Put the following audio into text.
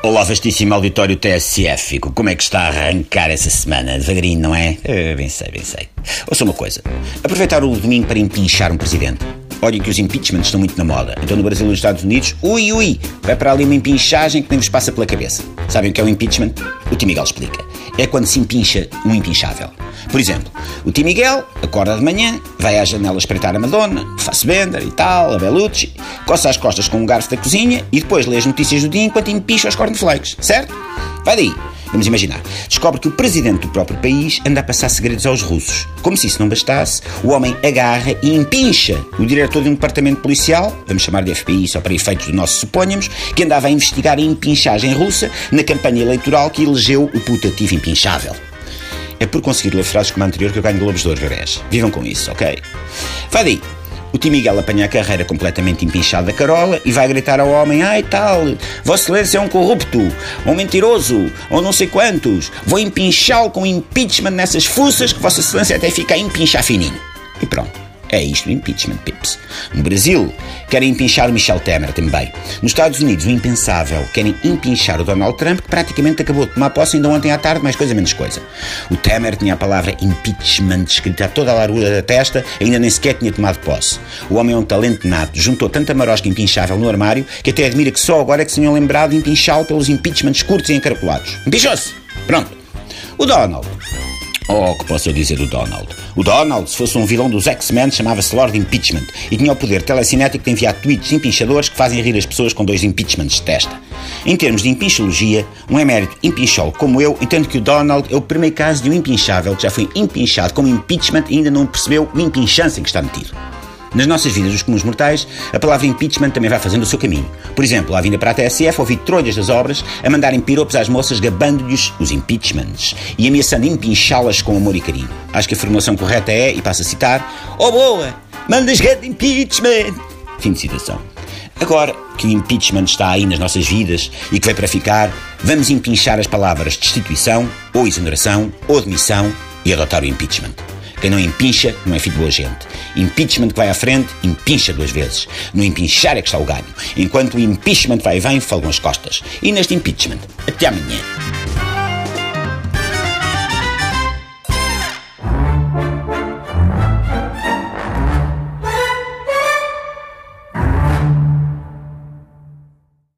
Olá, vastíssimo auditório TSF. Como é que está a arrancar essa semana? Devagarinho, não é? é bem sei, bem sei. Ouça uma coisa. Aproveitar o domingo para empinchar um presidente. Olhem que os impeachments estão muito na moda. Então no Brasil e nos Estados Unidos, ui, ui, vai para ali uma empinchagem que nem vos passa pela cabeça. Sabem o que é o impeachment? O Tim Miguel explica. É quando se empincha um impinchável. Por exemplo, o Tim Miguel acorda de manhã, vai à janela espreitar a Madonna, face Bender e tal, a Bellucci, coça as costas com um garfo da cozinha e depois lê as notícias do dia enquanto empincha os cornflakes, certo? Vai daí. Vamos imaginar. Descobre que o presidente do próprio país anda a passar segredos aos russos. Como se isso não bastasse, o homem agarra e empincha o diretor de um departamento policial, vamos chamar de FBI só para efeitos do nosso suponhamos, que andava a investigar a empinchagem russa na campanha eleitoral que elegeu o putativo empinchável. É por conseguir ler frases como a anterior que eu ganho Globos de Ouro. Vivam com isso, ok? Vai daí. O Tim Miguel apanha a carreira completamente empinchada da Carola e vai gritar ao homem: Ai tal, Vossa Excelência é um corrupto, um mentiroso, ou não sei quantos. Vou empinchá-lo com impeachment nessas fuças que Vossa Excelência até fica a empinchar fininho. E pronto. É isto o impeachment, pips. No Brasil, querem empinchar o Michel Temer também. Nos Estados Unidos, o impensável, querem empinchar o Donald Trump, que praticamente acabou de tomar posse ainda ontem à tarde, mais coisa menos coisa. O Temer tinha a palavra impeachment escrita a toda a largura da testa, ainda nem sequer tinha tomado posse. O homem é um talento nato, juntou tanta marosca empinchável no armário, que até admira que só agora é que se tenham lembrado de empinchá-lo pelos impeachments curtos e encaracolados. Empinchou-se! Pronto. O Donald Oh, que posso eu dizer o Donald? O Donald, se fosse um vilão dos X-Men, chamava-se Lord Impeachment e tinha o poder telecinético de enviar tweets empinchadores que fazem rir as pessoas com dois impeachments de testa. Em termos de empinchologia, um emérito empinchol como eu entendo que o Donald é o primeiro caso de um empinchável que já foi empinchado como impeachment e ainda não percebeu o empinchança em que está metido. Nas nossas vidas dos comuns mortais, a palavra impeachment também vai fazendo o seu caminho. Por exemplo, à vinda para a TSF, ouvi trolhas das obras a mandarem piropos às moças gabando-lhes os impeachments e ameaçando empinchá-las com amor e carinho. Acho que a formulação correta é, e passo a citar, Oh boa, mandas grande impeachment! Fim de citação. Agora que o impeachment está aí nas nossas vidas e que veio para ficar, vamos empinchar as palavras destituição, ou exoneração, ou demissão e adotar o impeachment. Quem não empincha não é filho de boa gente. Impeachment que vai à frente, empincha duas vezes. No empinchar é que está o ganho. Enquanto o impeachment vai e vem, folgam as costas. E neste impeachment, até amanhã.